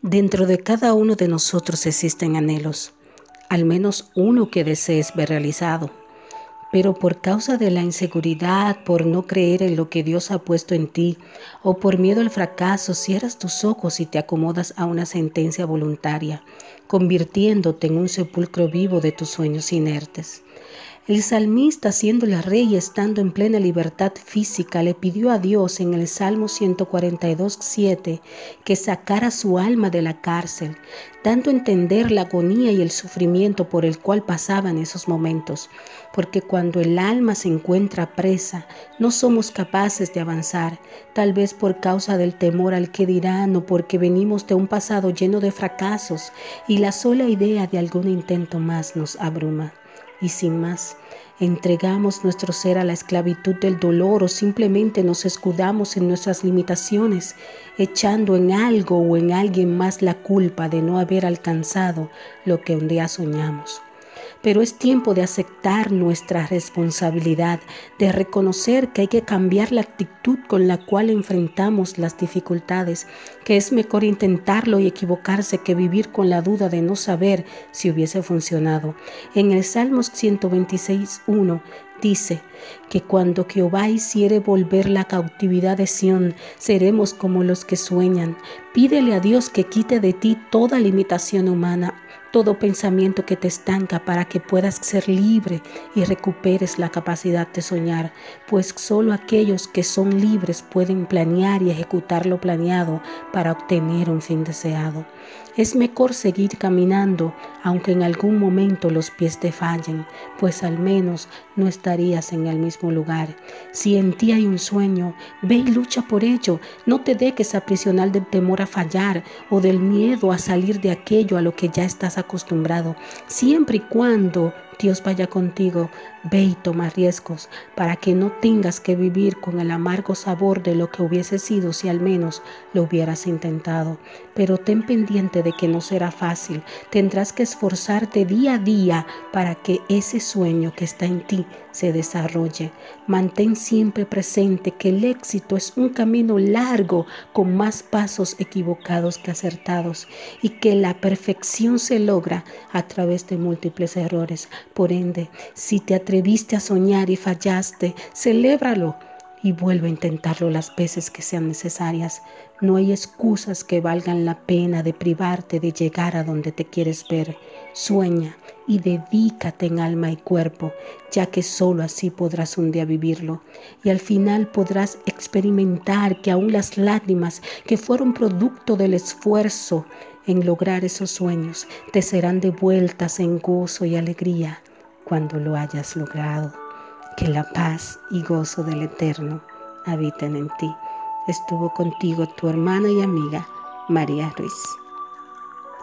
Dentro de cada uno de nosotros existen anhelos, al menos uno que desees ver realizado. Pero por causa de la inseguridad, por no creer en lo que Dios ha puesto en ti, o por miedo al fracaso, cierras tus ojos y te acomodas a una sentencia voluntaria, convirtiéndote en un sepulcro vivo de tus sueños inertes. El salmista, siendo la rey y estando en plena libertad física, le pidió a Dios en el Salmo 142, 7 que sacara su alma de la cárcel, dando a entender la agonía y el sufrimiento por el cual pasaba en esos momentos, porque cuando el alma se encuentra presa, no somos capaces de avanzar, tal vez por causa del temor al que dirán o porque venimos de un pasado lleno de fracasos y la sola idea de algún intento más nos abruma y sin más. Entregamos nuestro ser a la esclavitud del dolor o simplemente nos escudamos en nuestras limitaciones, echando en algo o en alguien más la culpa de no haber alcanzado lo que un día soñamos pero es tiempo de aceptar nuestra responsabilidad, de reconocer que hay que cambiar la actitud con la cual enfrentamos las dificultades, que es mejor intentarlo y equivocarse que vivir con la duda de no saber si hubiese funcionado. En el Salmos 126.1 dice que cuando Jehová hiciere volver la cautividad de Sión, seremos como los que sueñan. Pídele a Dios que quite de ti toda limitación humana todo pensamiento que te estanca para que puedas ser libre y recuperes la capacidad de soñar, pues solo aquellos que son libres pueden planear y ejecutar lo planeado para obtener un fin deseado. Es mejor seguir caminando aunque en algún momento los pies te fallen, pues al menos no en el mismo lugar. Si en ti hay un sueño, ve y lucha por ello. No te dejes aprisionar del temor a fallar o del miedo a salir de aquello a lo que ya estás acostumbrado, siempre y cuando Dios vaya contigo, ve y toma riesgos para que no tengas que vivir con el amargo sabor de lo que hubiese sido si al menos lo hubieras intentado. Pero ten pendiente de que no será fácil, tendrás que esforzarte día a día para que ese sueño que está en ti se desarrolle. Mantén siempre presente que el éxito es un camino largo con más pasos equivocados que acertados y que la perfección se logra a través de múltiples errores. Por ende, si te atreviste a soñar y fallaste, celébralo y vuelve a intentarlo las veces que sean necesarias. No hay excusas que valgan la pena de privarte de llegar a donde te quieres ver. Sueña y dedícate en alma y cuerpo, ya que solo así podrás un día vivirlo. Y al final podrás experimentar que aún las lágrimas que fueron producto del esfuerzo en lograr esos sueños te serán devueltas en gozo y alegría cuando lo hayas logrado. Que la paz y gozo del Eterno habiten en ti. Estuvo contigo tu hermana y amiga María Ruiz.